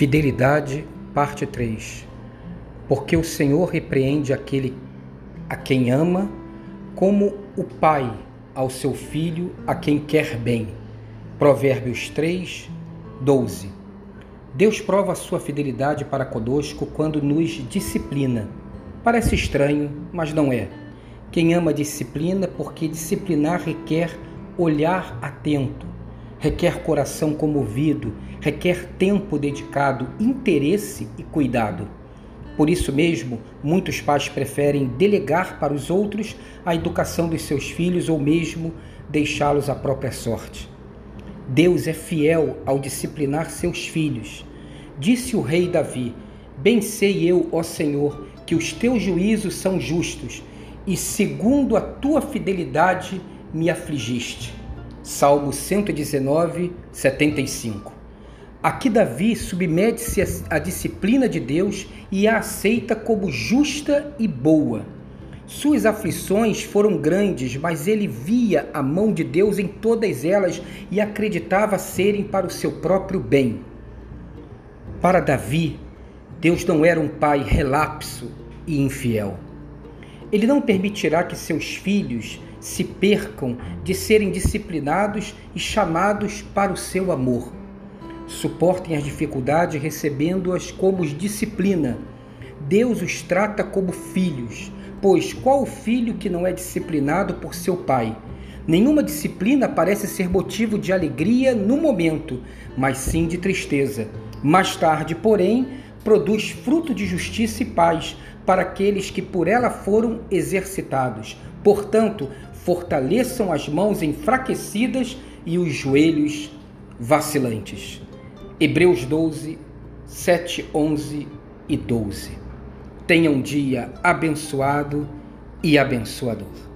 Fidelidade, parte 3. Porque o Senhor repreende aquele a quem ama, como o pai ao seu filho a quem quer bem. Provérbios 3, 12. Deus prova a sua fidelidade para conosco quando nos disciplina. Parece estranho, mas não é. Quem ama disciplina, porque disciplinar requer olhar atento, requer coração comovido, requer tempo dedicado, interesse e cuidado. Por isso mesmo, muitos pais preferem delegar para os outros a educação dos seus filhos ou mesmo deixá-los à própria sorte. Deus é fiel ao disciplinar seus filhos. Disse o rei Davi: Bem sei eu, ó Senhor, que os teus juízos são justos, e segundo a tua fidelidade me afligiste. Salmo 119, 75. Aqui Davi submete-se à disciplina de Deus e a aceita como justa e boa. Suas aflições foram grandes, mas ele via a mão de Deus em todas elas e acreditava serem para o seu próprio bem. Para Davi, Deus não era um pai relapso e infiel. Ele não permitirá que seus filhos se percam de serem disciplinados e chamados para o seu amor suportem as dificuldades recebendo-as como disciplina. Deus os trata como filhos, pois qual filho que não é disciplinado por seu pai? Nenhuma disciplina parece ser motivo de alegria no momento, mas sim de tristeza. Mais tarde, porém, produz fruto de justiça e paz para aqueles que por ela foram exercitados. Portanto, fortaleçam as mãos enfraquecidas e os joelhos vacilantes. Hebreus 12, 7, 11 e 12. Tenha um dia abençoado e abençoador.